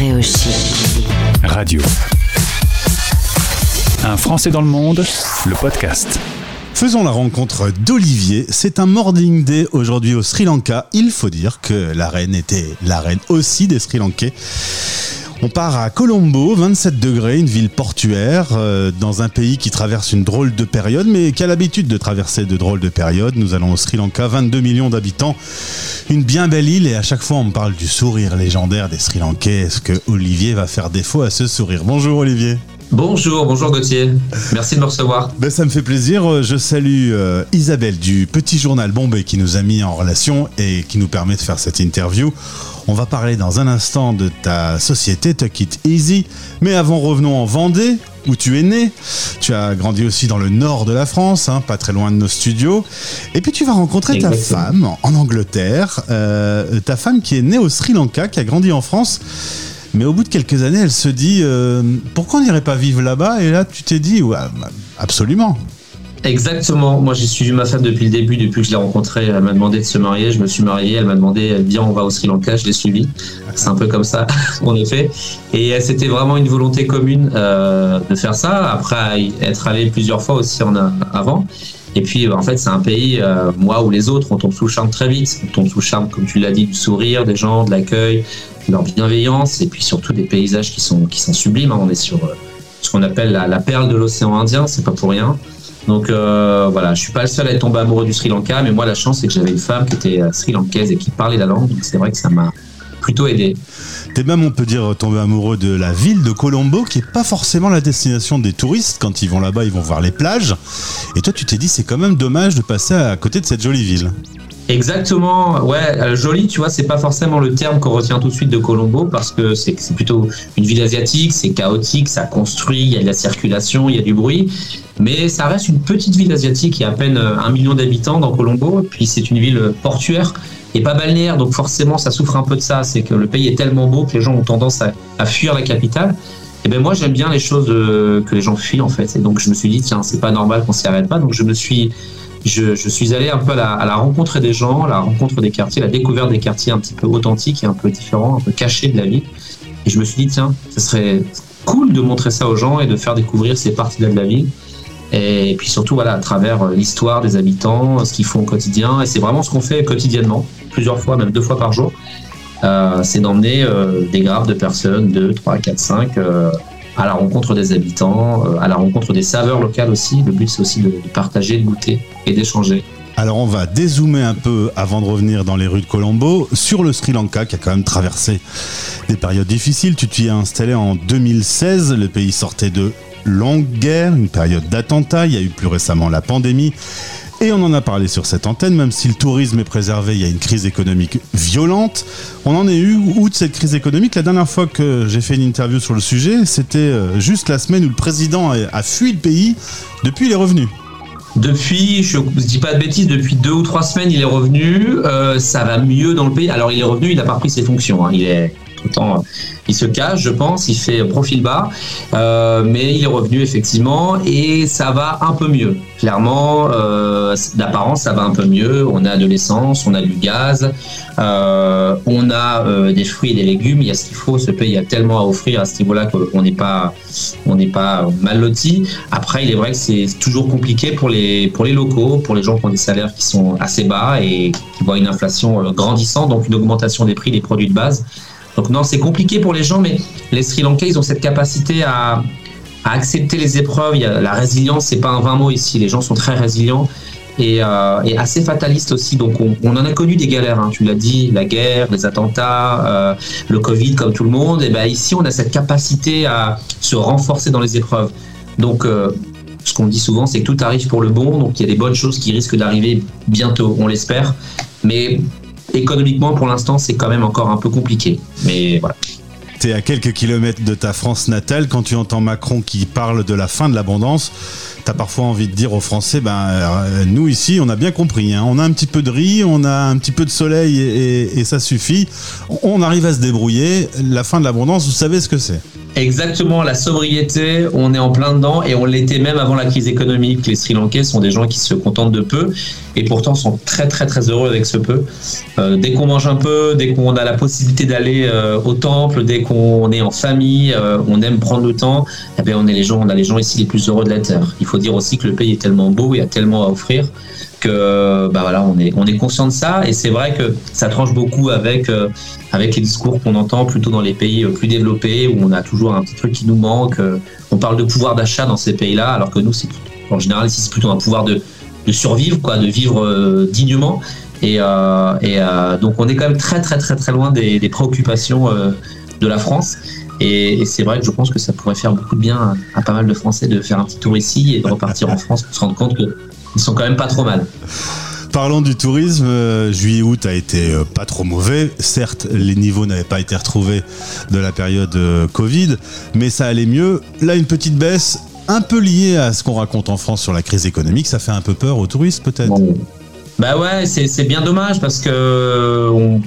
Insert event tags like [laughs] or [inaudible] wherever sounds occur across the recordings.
Chic. Radio. Un Français dans le monde, le podcast. Faisons la rencontre d'Olivier. C'est un morning day aujourd'hui au Sri Lanka. Il faut dire que la reine était la reine aussi des Sri Lankais. On part à Colombo, 27 degrés, une ville portuaire, euh, dans un pays qui traverse une drôle de période, mais qui a l'habitude de traverser de drôles de périodes. Nous allons au Sri Lanka, 22 millions d'habitants, une bien belle île, et à chaque fois on me parle du sourire légendaire des Sri Lankais. Est-ce que Olivier va faire défaut à ce sourire? Bonjour Olivier. Bonjour, bonjour Gauthier. Merci de me recevoir. Ben, ça me fait plaisir. Je salue euh, Isabelle du Petit Journal Bombay qui nous a mis en relation et qui nous permet de faire cette interview. On va parler dans un instant de ta société Tuck It Easy. Mais avant, revenons en Vendée, où tu es né. Tu as grandi aussi dans le nord de la France, hein, pas très loin de nos studios. Et puis tu vas rencontrer ta femme en Angleterre. Euh, ta femme qui est née au Sri Lanka, qui a grandi en France. Mais au bout de quelques années, elle se dit euh, pourquoi on n'irait pas vivre là-bas? Et là, tu t'es dit ouais, absolument. Exactement. Moi, j'ai suivi ma femme depuis le début, depuis que je l'ai rencontrée. Elle m'a demandé de se marier. Je me suis marié. Elle m'a demandé, viens, on va au Sri Lanka. Je l'ai suivi. C'est un peu comme ça, [laughs] en effet. Et euh, c'était vraiment une volonté commune euh, de faire ça. Après, être allé plusieurs fois aussi en avant. Et puis, en fait, c'est un pays, euh, moi ou les autres, on tombe sous le charme très vite. On tombe sous le charme, comme tu l'as dit, du sourire des gens, de l'accueil, de leur bienveillance, et puis surtout des paysages qui sont, qui sublimes. Hein. On est sur euh, ce qu'on appelle la, perle de l'océan Indien, c'est pas pour rien. Donc euh, voilà, je suis pas le seul à être tombé amoureux du Sri Lanka, mais moi la chance c'est que j'avais une femme qui était euh, sri lankaise et qui parlait la langue, donc c'est vrai que ça m'a plutôt aidé. T'es même, on peut dire, tombé amoureux de la ville de Colombo, qui est pas forcément la destination des touristes. Quand ils vont là-bas, ils vont voir les plages. Et toi, tu t'es dit, c'est quand même dommage de passer à côté de cette jolie ville. Exactement, ouais, euh, joli, tu vois, c'est pas forcément le terme qu'on retient tout de suite de Colombo parce que c'est plutôt une ville asiatique, c'est chaotique, ça construit, il y a de la circulation, il y a du bruit, mais ça reste une petite ville asiatique, il y a à peine euh, un million d'habitants dans Colombo, puis c'est une ville portuaire et pas balnéaire, donc forcément ça souffre un peu de ça, c'est que le pays est tellement beau que les gens ont tendance à, fuir la capitale. Et ben moi j'aime bien les choses euh, que les gens fuient en fait, et donc je me suis dit tiens c'est pas normal qu'on s'y arrête pas, donc je me suis je, suis allé un peu à la, rencontre des gens, la rencontre des quartiers, la découverte des quartiers un petit peu authentiques et un peu différents, un peu cachés de la ville. Et je me suis dit, tiens, ce serait cool de montrer ça aux gens et de faire découvrir ces parties-là de la ville. Et puis surtout, voilà, à travers euh, l'histoire des habitants, ce qu'ils font au quotidien. Et c'est vraiment ce qu'on fait quotidiennement, plusieurs fois, même deux fois par jour. Euh, c'est d'emmener euh, des graves de personnes, 2, 3, 4, 5, à la rencontre des habitants, euh, à la rencontre des saveurs locales aussi. Le but, c'est aussi de, partager, de goûter et d'échanger. Alors on va dézoomer un peu avant de revenir dans les rues de Colombo sur le Sri Lanka qui a quand même traversé des périodes difficiles. Tu t'y es installé en 2016, le pays sortait de longues guerres, une période d'attentats, il y a eu plus récemment la pandémie et on en a parlé sur cette antenne, même si le tourisme est préservé, il y a une crise économique violente. On en est eu où de cette crise économique? La dernière fois que j'ai fait une interview sur le sujet, c'était euh, juste la semaine où le président a fui le pays. Depuis, il est revenu. Depuis, je ne dis pas de bêtises, depuis deux ou trois semaines, il est revenu. Euh, ça va mieux dans le pays. Alors, il est revenu, il n'a pas repris ses fonctions. Hein. Il est tout le temps il se cache, je pense, il fait profil bas, euh, mais il est revenu effectivement et ça va un peu mieux. Clairement, euh, d'apparence, ça va un peu mieux. On a de l'essence, on a du gaz, euh, on a des fruits et des légumes. Il y a ce qu'il faut. Ce pays a tellement à offrir à ce niveau-là qu'on n'est pas, on n'est pas mal loti. Après, il est vrai que c'est toujours compliqué pour les pour les locaux, pour les gens qui ont des salaires qui sont assez bas et qui voient une inflation grandissante, donc une augmentation des prix des produits de base. Donc non, c'est compliqué pour les gens, mais les Sri Lankais, ils ont cette capacité à, accepter les épreuves. Il y a, la résilience, c'est pas un vain mot ici. Les gens sont très résilients et, euh, assez fatalistes aussi. Donc on, en a connu des galères. Hein. Tu l'as dit, la guerre, les attentats, euh, le Covid, comme tout le monde. Et ben ici, on a cette capacité à se renforcer dans les épreuves. Donc euh, ce qu'on dit souvent, c'est que tout arrive pour le bon. Donc il y a des bonnes choses qui risquent d'arriver bientôt, on l'espère. Mais économiquement, pour l'instant, c'est quand même encore un peu compliqué. Mais voilà. Tu es à quelques kilomètres de ta France natale. Quand tu entends Macron qui parle de la fin de l'abondance, tu as parfois envie de dire aux Français ben, euh, nous ici, on a bien compris. Hein. on a un petit peu de riz, on a un petit peu de soleil et ça suffit. On arrive à se débrouiller. La fin de l'abondance, vous savez ce que c'est Exactement, la sobriété, on est en plein dedans et on l'était même avant la crise économique. Les Sri Lankais sont des gens qui se contentent de peu et pourtant sont très très très heureux avec ce peu. Euh, dès qu'on mange un peu, dès qu'on a la possibilité d'aller euh, au temple, dès qu'on est en famille, euh, on aime prendre le temps. Eh bien, on est les gens, on a les gens ici les plus heureux de la terre. Il faut dire aussi que le pays est tellement beau, il y a tellement à offrir que bah voilà, on est on est conscient de ça et c'est vrai que ça tranche beaucoup avec euh, avec les discours qu'on entend plutôt dans les pays euh, plus développés où on a toujours un petit truc qui nous manque. Euh, on parle de pouvoir d'achat dans ces pays-là alors que nous c'est en général ici c'est plutôt un pouvoir de de survivre quoi, de vivre dignement et, donc on est quand même très très très très loin des, des préoccupations de la France. Et, c'est vrai que je pense que ça pourrait faire beaucoup de bien à, pas mal de Français de faire un petit tour ici et de repartir en France pour se rendre compte que ils sont quand même pas trop mal. Parlons du tourisme, euh, juillet-août a été euh, pas trop mauvais. Certes, les niveaux n'avaient pas été retrouvés de la période euh, Covid, mais ça allait mieux. Là, une petite baisse, un peu liée à ce qu'on raconte en France sur la crise économique. Ça fait un peu peur aux touristes, peut-être? Bah ouais, c'est bien dommage parce que on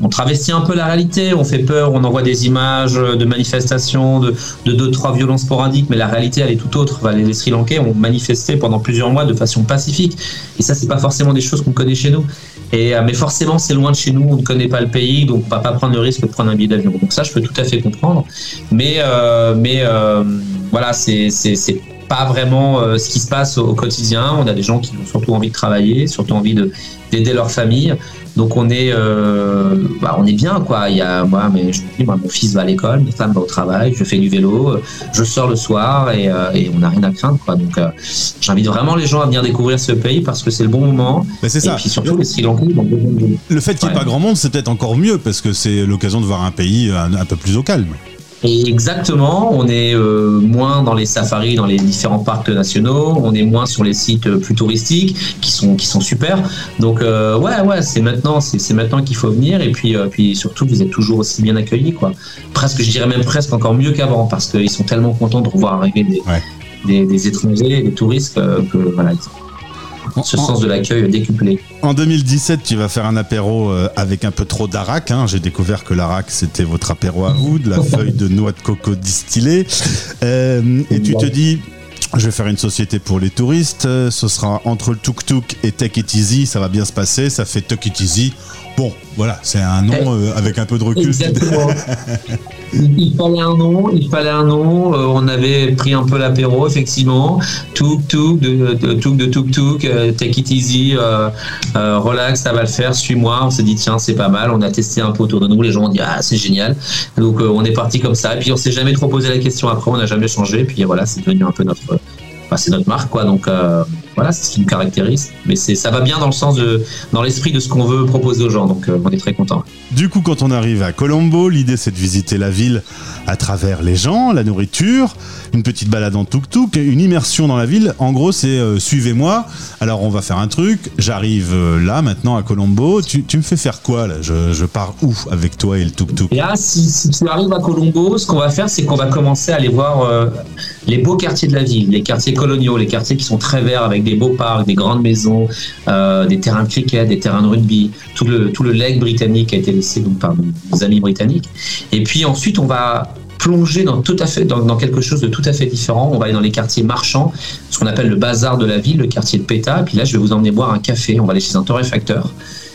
on travestit un peu la réalité, on fait peur, on envoie des images de manifestations, de, deux, trois violences sporadiques, mais la réalité, elle est tout autre. les, Sri Lankais ont manifesté pendant plusieurs mois de façon pacifique, et ça, c'est pas forcément des choses qu'on connaît chez nous. Euh, mais forcément, c'est loin de chez nous, on ne connaît pas le pays, donc on va pas prendre le risque de prendre un billet d'avion. Donc ça, je peux tout à fait comprendre. Mais, euh, mais euh, voilà, c'est pas vraiment ce qui se passe au, quotidien. On a des gens qui ont surtout envie de travailler, surtout envie d'aider leur famille. Donc on est, euh, bah, on est bien quoi. Il y a moi, mais je dis, moi, mon fils va à l'école, ma femme va au travail, je fais du vélo, je sors le soir et, euh, et on n'a rien à craindre quoi. Donc euh, j'invite vraiment les gens à venir découvrir ce pays parce que c'est le bon moment. Mais c'est ça. Et puis surtout les Sri Lankais. Le fait qu'il n'y ait pas grand monde, c'est peut-être encore mieux parce que c'est l'occasion de voir un pays un peu plus au calme. Et exactement, on est euh, moins dans les safaris, dans les différents parcs nationaux, on est moins sur les sites euh, plus touristiques qui sont qui sont super. Donc euh, ouais ouais, c'est maintenant c'est maintenant qu'il faut venir et puis euh, puis surtout vous êtes toujours aussi bien accueillis quoi. Presque je dirais même presque encore mieux qu'avant parce qu'ils sont tellement contents de revoir arriver des, ouais. des, des, étrangers, des touristes que, que voilà ce sens de l'accueil décuplé. En 2017, tu vas faire un apéro euh, avec un peu trop d'arak. Hein. J'ai découvert que l'arak, c'était votre apéro à vous, de la [laughs] feuille de noix de coco distillée. Euh, et tu te dis, je vais faire une société pour les touristes. Ce sera entre le tuk-tuk et Take It Easy. Ça va bien se passer. Ça fait Take It Easy. Bon, voilà, c'est un nom eh, euh, avec un peu de recul. Exactement. [laughs] il fallait un nom, il fallait un nom. Euh, on avait pris un peu l'apéro, effectivement. Tuk tuk, de, de de euh, take it easy, euh, euh, relax, ça va le faire, suis-moi. On s'est dit tiens, c'est pas mal. On a testé un peu autour de nous. Les gens ont dit ah c'est génial. Donc euh, on est parti comme ça. Et puis on s'est jamais trop posé la question après. On n'a jamais changé. Puis voilà, c'est devenu un peu notre, enfin, c'est notre marque quoi. Donc voilà, c'est ce qui nous caractérise. Mais c'est, ça va bien dans le sens de, dans l'esprit de ce qu'on veut proposer aux gens. Donc, euh, on est très content. Du coup, quand on arrive à Colombo, l'idée c'est de visiter la ville à travers les gens, la nourriture, une petite balade en tuk-tuk, une immersion dans la ville. En gros, c'est euh, suivez-moi. Alors, on va faire un truc. J'arrive euh, là maintenant à Colombo. Tu, tu me fais faire quoi là? Je, je, pars où avec toi et le tuk-tuk? Là, si, si, tu arrives à Colombo, ce qu'on va faire, c'est qu'on va commencer à aller voir les beaux quartiers de la ville, les quartiers coloniaux, les quartiers qui sont très verts avec des beaux parcs, des grandes maisons, euh, des terrains de cricket, des terrains de rugby, tout le, tout le leg britannique a été laissé donc, par nos amis britanniques. Et puis ensuite, on va plonger dans, tout à fait, dans, dans, quelque chose de tout à fait différent. On va aller dans les quartiers marchands, ce qu'on appelle le bazar de la ville, le quartier de Peta. Et puis là, je vais vous emmener boire un café. On va aller chez un torréfacteur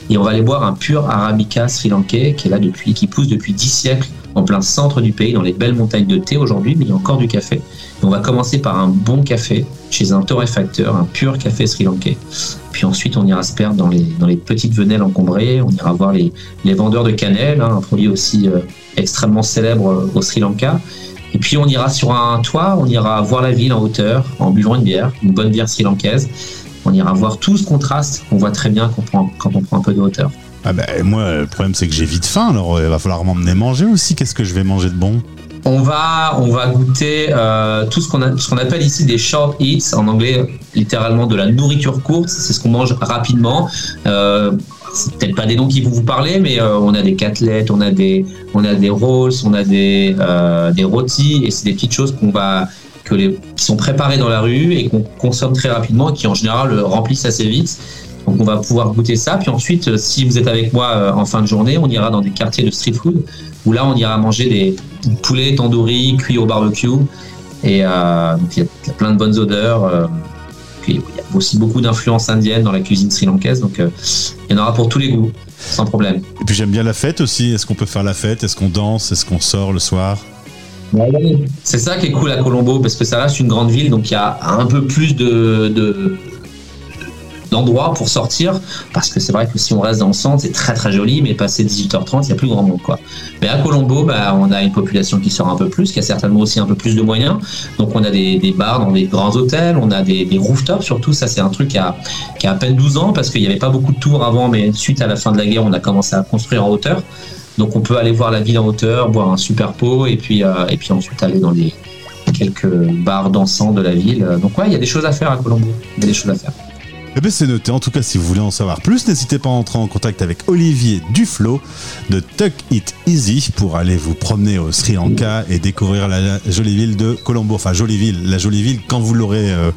et on va aller boire un pur arabica sri-lankais qui est là depuis, qui pousse depuis 10 siècles en plein centre du pays, dans les belles montagnes de thé aujourd'hui, mais il y a encore du café. On va commencer par un bon café chez un torréfacteur, un pur café sri-lankais. Puis ensuite, on ira se perdre dans les, petites venelles encombrées, on ira voir les, vendeurs de cannelle, hein, un produit aussi euh, extrêmement célèbre au Sri Lanka. Et puis on ira sur un toit, on ira voir la ville en hauteur, en buvant une bière, une bonne bière sri-lankaise. On ira voir tout ce contraste qu'on voit très bien quand on prend un peu de hauteur. Ah ben moi, le problème c'est que j'ai vite faim, alors il va falloir m'emmener manger aussi. Qu'est-ce que je vais manger de bon? On va, on va goûter euh, tout ce qu'on qu'on appelle ici des short eats, en anglais littéralement de la nourriture courte, c'est ce qu'on mange rapidement. Euh, c'est peut-être pas des noms qui vont vous parler, mais euh, on a des catelettes, on a des, on a des rolls, on a des, euh, des rôtis, et c'est des petites choses qu'on va, que les, qui sont préparées dans la rue et qu'on consomme très rapidement et qui en général remplissent assez vite. Donc on va pouvoir goûter ça. Puis ensuite, si vous êtes avec moi en fin de journée, on ira dans des quartiers de street food où là, on ira manger des poulets tandoori cuits au barbecue. Et euh, il y, a plein de bonnes odeurs. Euh, il y a aussi beaucoup d'influences indiennes dans la cuisine sri-lankaise, donc il y en aura pour tous les goûts, sans problème. Et puis j'aime bien la fête aussi. Est-ce qu'on peut faire la fête? Est-ce qu'on danse? Est-ce qu'on sort le soir? C'est ça qui est cool à Colombo parce que ça reste une grande ville donc il y a un peu plus de, d'endroits pour sortir parce que c'est vrai que si on reste dans le centre c'est très très joli mais passé 18h30 il y a plus grand monde quoi. Mais à Colombo bah, on a une population qui sort un peu plus qui a certainement aussi un peu plus de moyens. Donc on a des, bars dans des grands hôtels on a des, rooftops surtout. Ça c'est un truc qui a, qui a à peine 12 ans parce qu'il n'y avait pas beaucoup de tours avant mais suite à la fin de la guerre on a commencé à construire en hauteur. Donc on peut aller voir la ville en hauteur boire un super pot et puis, euh, et puis ensuite aller dans les quelques bars dansants de la ville. Donc ouais il y a des choses à faire à Colombo. Il y a des choses à faire eh bien, c'est noté. En tout cas, si vous voulez en savoir plus, n'hésitez pas à entrer en contact avec Olivier Duflo de Tuck It Easy pour aller vous promener au Sri Lanka et découvrir la jolie ville de Colombo. Enfin, jolie ville, la jolie ville quand vous l'aurez euh,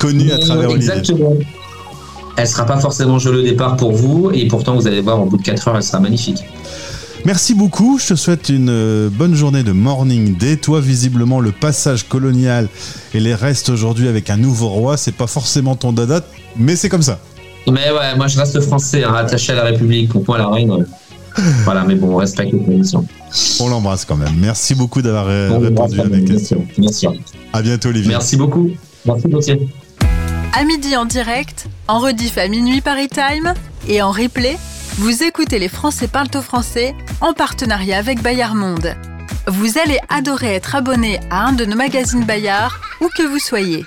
connue à travers Olivier. Exactement. Elle sera pas forcément jolie au départ pour vous et pourtant, vous allez voir, au bout de 4 heures, elle sera magnifique. Merci beaucoup, je te souhaite une euh, bonne journée de morning day. Toi, visiblement, le passage colonial et les restes aujourd'hui avec un nouveau roi, c'est pas forcément ton dada, mais c'est comme ça. Mais ouais, moi je reste français, hein, attaché à la République, pour moi la reine. [laughs] voilà, mais bon, on respecte les conditions. On l'embrasse quand même. Merci beaucoup d'avoir euh, répondu à mes questions. Merci. À bientôt, Olivier. Merci beaucoup. Merci, Gauthier. À midi en direct, en rediff à minuit Paris Time et en replay vous écoutez Les Français parlent français en partenariat avec Bayard Monde. Vous allez adorer être abonné à un de nos magazines Bayard, où que vous soyez.